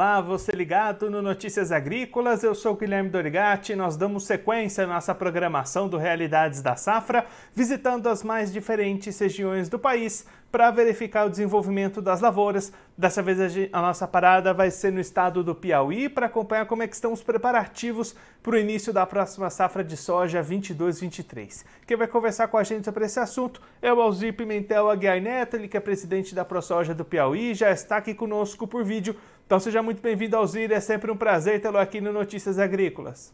Olá, você ligado no Notícias Agrícolas, eu sou Guilherme Dorigati. Nós damos sequência à nossa programação do Realidades da Safra, visitando as mais diferentes regiões do país para verificar o desenvolvimento das lavouras. Dessa vez a nossa parada vai ser no estado do Piauí para acompanhar como é que estão os preparativos para o início da próxima safra de soja 22-23. Quem vai conversar com a gente sobre esse assunto é o Alzir Pimentel Aguiar Neto, ele que é presidente da ProSoja do Piauí, já está aqui conosco por vídeo então seja muito bem-vindo, Alzir. É sempre um prazer tê-lo aqui no Notícias Agrícolas.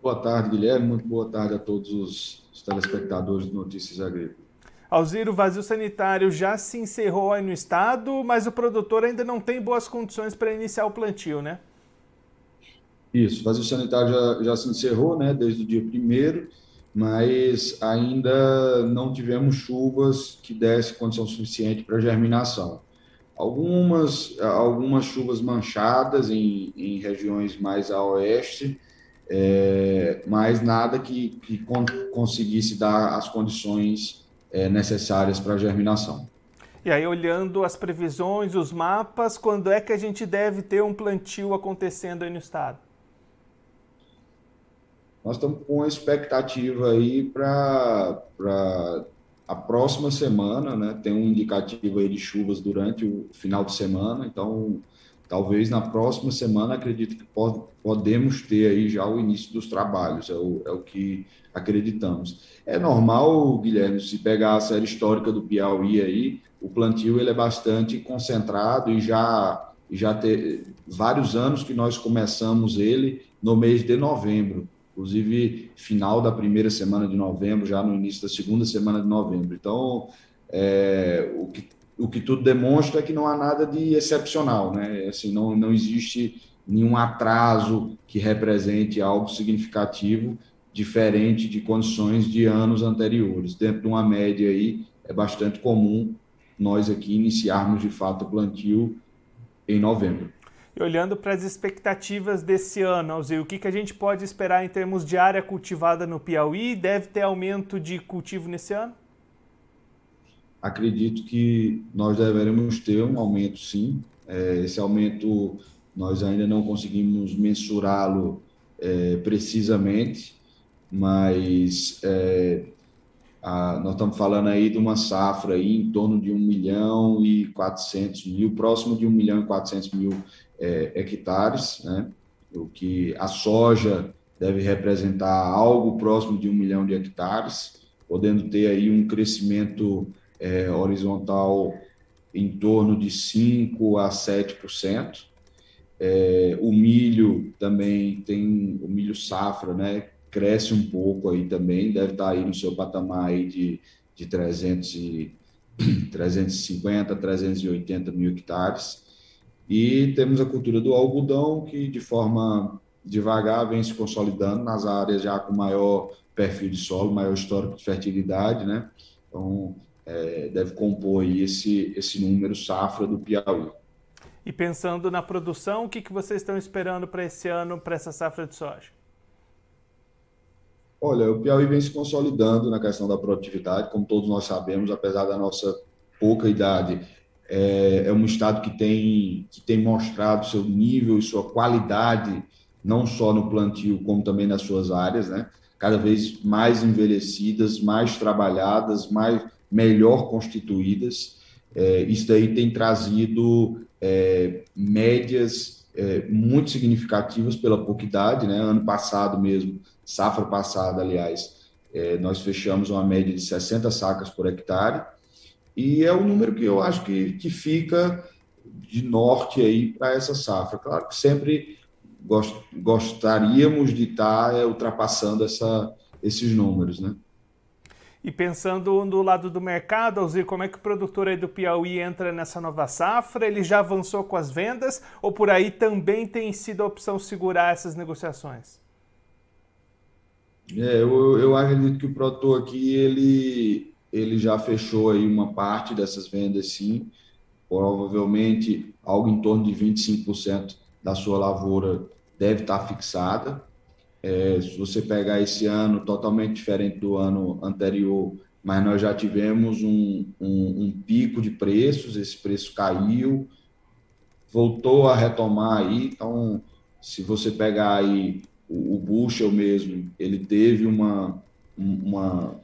Boa tarde, Guilherme. Muito boa tarde a todos os telespectadores do Notícias Agrícolas. Alzir, o vazio sanitário já se encerrou aí no estado, mas o produtor ainda não tem boas condições para iniciar o plantio, né? Isso, o vazio sanitário já, já se encerrou, né, desde o dia primeiro, mas ainda não tivemos chuvas que dessem condição suficiente para germinação algumas, algumas chuvas manchadas em, em regiões mais a oeste, é, mas nada que, que con conseguisse dar as condições é, necessárias para a germinação. E aí, olhando as previsões, os mapas, quando é que a gente deve ter um plantio acontecendo aí no estado? Nós estamos com uma expectativa aí para a próxima semana, né, tem um indicativo aí de chuvas durante o final de semana, então talvez na próxima semana acredito que pode, podemos ter aí já o início dos trabalhos, é o, é o que acreditamos. É normal, Guilherme, se pegar a série histórica do Piauí aí, o plantio ele é bastante concentrado e já já ter vários anos que nós começamos ele no mês de novembro inclusive final da primeira semana de novembro, já no início da segunda semana de novembro. Então, é, o, que, o que tudo demonstra é que não há nada de excepcional, né? Assim, não, não existe nenhum atraso que represente algo significativo diferente de condições de anos anteriores. Dentro de uma média aí, é bastante comum nós aqui iniciarmos de fato o plantio em novembro. E olhando para as expectativas desse ano, Alzir, o que, que a gente pode esperar em termos de área cultivada no Piauí? Deve ter aumento de cultivo nesse ano? Acredito que nós deveremos ter um aumento, sim. É, esse aumento nós ainda não conseguimos mensurá-lo é, precisamente, mas é, a, nós estamos falando aí de uma safra aí em torno de 1 milhão e 400 mil, próximo de 1 milhão e 400 mil é, hectares, né? o que a soja deve representar algo próximo de um milhão de hectares, podendo ter aí um crescimento é, horizontal em torno de 5% a 7%. É, o milho também tem, o milho safra, né, cresce um pouco aí também, deve estar aí no seu patamar aí de, de 300 e, 350, 380 mil hectares. E temos a cultura do algodão, que de forma devagar vem se consolidando nas áreas já com maior perfil de solo, maior histórico de fertilidade, né? Então, é, deve compor aí esse, esse número safra do Piauí. E pensando na produção, o que, que vocês estão esperando para esse ano, para essa safra de soja? Olha, o Piauí vem se consolidando na questão da produtividade, como todos nós sabemos, apesar da nossa pouca idade, é, é um estado que tem, que tem mostrado seu nível e sua qualidade, não só no plantio, como também nas suas áreas, né? cada vez mais envelhecidas, mais trabalhadas, mais melhor constituídas. É, isso daí tem trazido é, médias é, muito significativas pela pouca idade, né? Ano passado mesmo, safra passada, aliás, é, nós fechamos uma média de 60 sacas por hectare, e é o número que eu acho que, que fica de norte aí para essa safra. Claro que sempre gost, gostaríamos de estar tá, é, ultrapassando essa, esses números, né? E pensando do lado do mercado, Alzir, como é que o produtor aí do Piauí entra nessa nova safra? Ele já avançou com as vendas ou por aí também tem sido a opção segurar essas negociações? É, eu, eu acredito que o produtor aqui, ele, ele já fechou aí uma parte dessas vendas, sim. Provavelmente algo em torno de 25% da sua lavoura deve estar fixada. É, se você pegar esse ano, totalmente diferente do ano anterior, mas nós já tivemos um, um, um pico de preços, esse preço caiu, voltou a retomar aí, então se você pegar aí o, o Bushel mesmo, ele teve uma, uma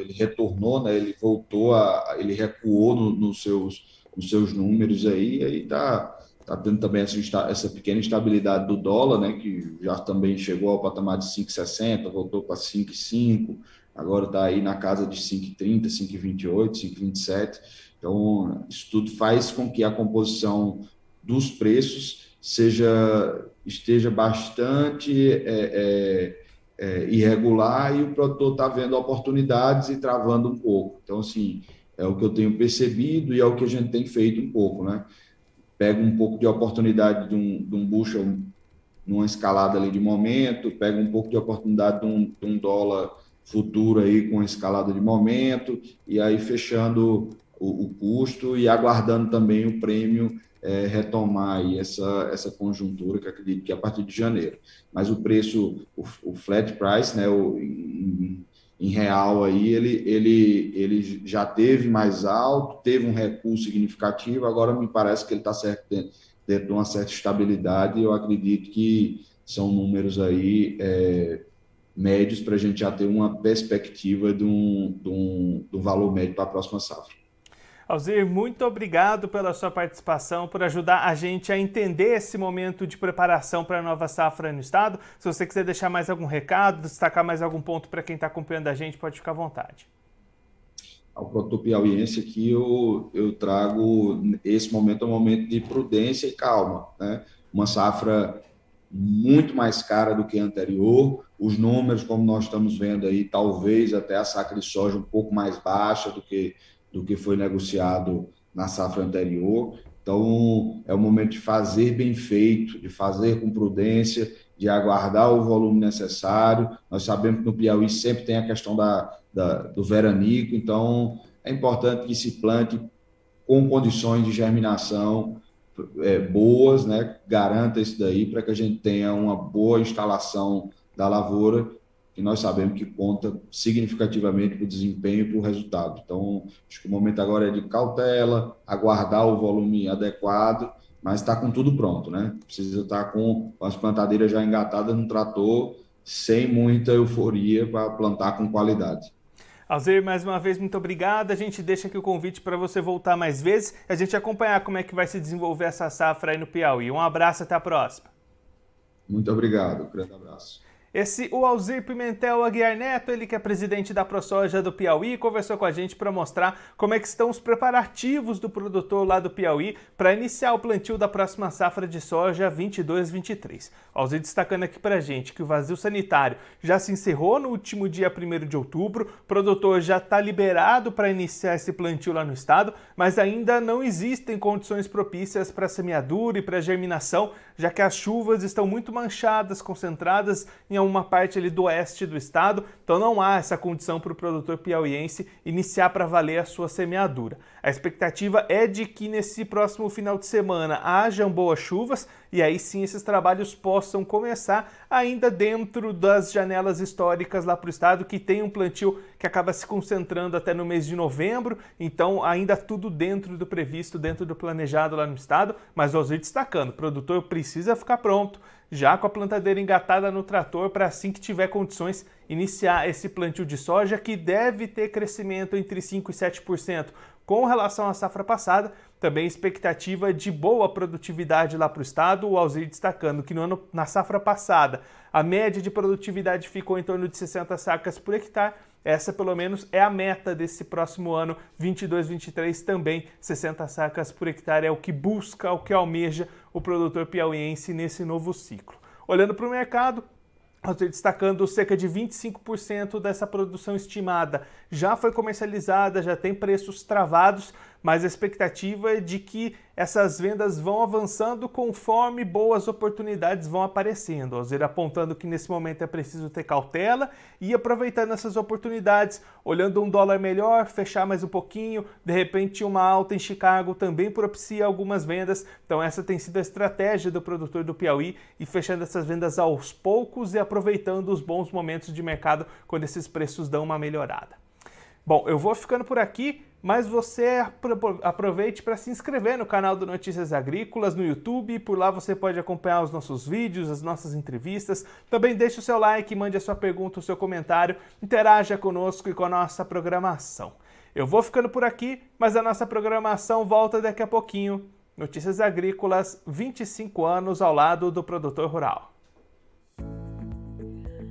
ele retornou, né? Ele voltou a, ele recuou no, nos seus, nos seus números aí, aí tá, tá tendo também essa, essa pequena instabilidade do dólar, né? Que já também chegou ao patamar de 5,60, voltou para 5,5, agora está aí na casa de 5,30, 5,28, 5,27. Então, isso tudo faz com que a composição dos preços seja esteja bastante é, é, é, irregular e o produtor está vendo oportunidades e travando um pouco. Então, assim, é o que eu tenho percebido e é o que a gente tem feito um pouco, né? Pega um pouco de oportunidade de um, de um bushel numa escalada ali de momento, pega um pouco de oportunidade de um, de um dólar futuro aí com escalada de momento, e aí fechando o, o custo e aguardando também o prêmio é, retomar aí essa, essa conjuntura que acredito que é a partir de janeiro. Mas o preço, o, o flat price, né, o, em, em, real aí, ele, ele, ele já teve mais alto, teve um recuo significativo, agora me parece que ele está dentro, dentro, de uma certa estabilidade e eu acredito que são números aí é, médios para a gente já ter uma perspectiva de um, de um, um valor médio para a próxima safra. Alzir, muito obrigado pela sua participação, por ajudar a gente a entender esse momento de preparação para a nova safra no estado. Se você quiser deixar mais algum recado, destacar mais algum ponto para quem está acompanhando a gente, pode ficar à vontade. Ao produtor piauiense aqui, eu, eu trago esse momento é um momento de prudência e calma. Né? Uma safra muito mais cara do que a anterior. Os números, como nós estamos vendo aí, talvez até a sacra de soja um pouco mais baixa do que do que foi negociado na safra anterior. Então, é o momento de fazer bem feito, de fazer com prudência, de aguardar o volume necessário. Nós sabemos que no Piauí sempre tem a questão da, da do veranico, então é importante que se plante com condições de germinação é, boas, né? garanta isso daí para que a gente tenha uma boa instalação da lavoura que nós sabemos que conta significativamente para o desempenho e para o resultado. Então, acho que o momento agora é de cautela, aguardar o volume adequado, mas está com tudo pronto, né? Precisa estar tá com as plantadeiras já engatadas no trator, sem muita euforia para plantar com qualidade. Alzir, mais uma vez, muito obrigado. A gente deixa aqui o convite para você voltar mais vezes e a gente acompanhar como é que vai se desenvolver essa safra aí no Piauí. Um abraço, até a próxima. Muito obrigado, um grande abraço. Esse o Alzir Pimentel Aguiar Neto, ele que é presidente da ProSoja do Piauí, conversou com a gente para mostrar como é que estão os preparativos do produtor lá do Piauí para iniciar o plantio da próxima safra de soja 22-23. Alzir destacando aqui para a gente que o vazio sanitário já se encerrou no último dia 1 de outubro, o produtor já está liberado para iniciar esse plantio lá no estado, mas ainda não existem condições propícias para semeadura e para germinação, já que as chuvas estão muito manchadas, concentradas em uma parte ali do oeste do estado, então não há essa condição para o produtor piauiense iniciar para valer a sua semeadura. A expectativa é de que nesse próximo final de semana hajam boas chuvas e aí sim esses trabalhos possam começar ainda dentro das janelas históricas lá para o estado, que tem um plantio que acaba se concentrando até no mês de novembro, então ainda tudo dentro do previsto, dentro do planejado lá no estado, mas nós destacando, o produtor precisa ficar pronto, já com a plantadeira engatada no trator para assim que tiver condições iniciar esse plantio de soja que deve ter crescimento entre 5 e 7% com relação à safra passada, também expectativa de boa produtividade lá para o estado, o Alzir destacando que no ano, na safra passada a média de produtividade ficou em torno de 60 sacas por hectare, essa pelo menos é a meta desse próximo ano 22-23 também, 60 sacas por hectare é o que busca, o que almeja o produtor piauiense nesse novo ciclo. Olhando para o mercado, destacando cerca de 25% dessa produção estimada. Já foi comercializada, já tem preços travados, mas a expectativa é de que essas vendas vão avançando conforme boas oportunidades vão aparecendo. Alzira apontando que nesse momento é preciso ter cautela e aproveitando essas oportunidades, olhando um dólar melhor, fechar mais um pouquinho, de repente uma alta em Chicago também propicia algumas vendas. Então essa tem sido a estratégia do produtor do Piauí e fechando essas vendas aos poucos e aproveitando os bons momentos de mercado quando esses preços dão uma melhorada. Bom, eu vou ficando por aqui. Mas você aproveite para se inscrever no canal do Notícias Agrícolas no YouTube. Por lá você pode acompanhar os nossos vídeos, as nossas entrevistas. Também deixe o seu like, mande a sua pergunta, o seu comentário, interaja conosco e com a nossa programação. Eu vou ficando por aqui, mas a nossa programação volta daqui a pouquinho. Notícias Agrícolas, 25 anos ao lado do produtor rural.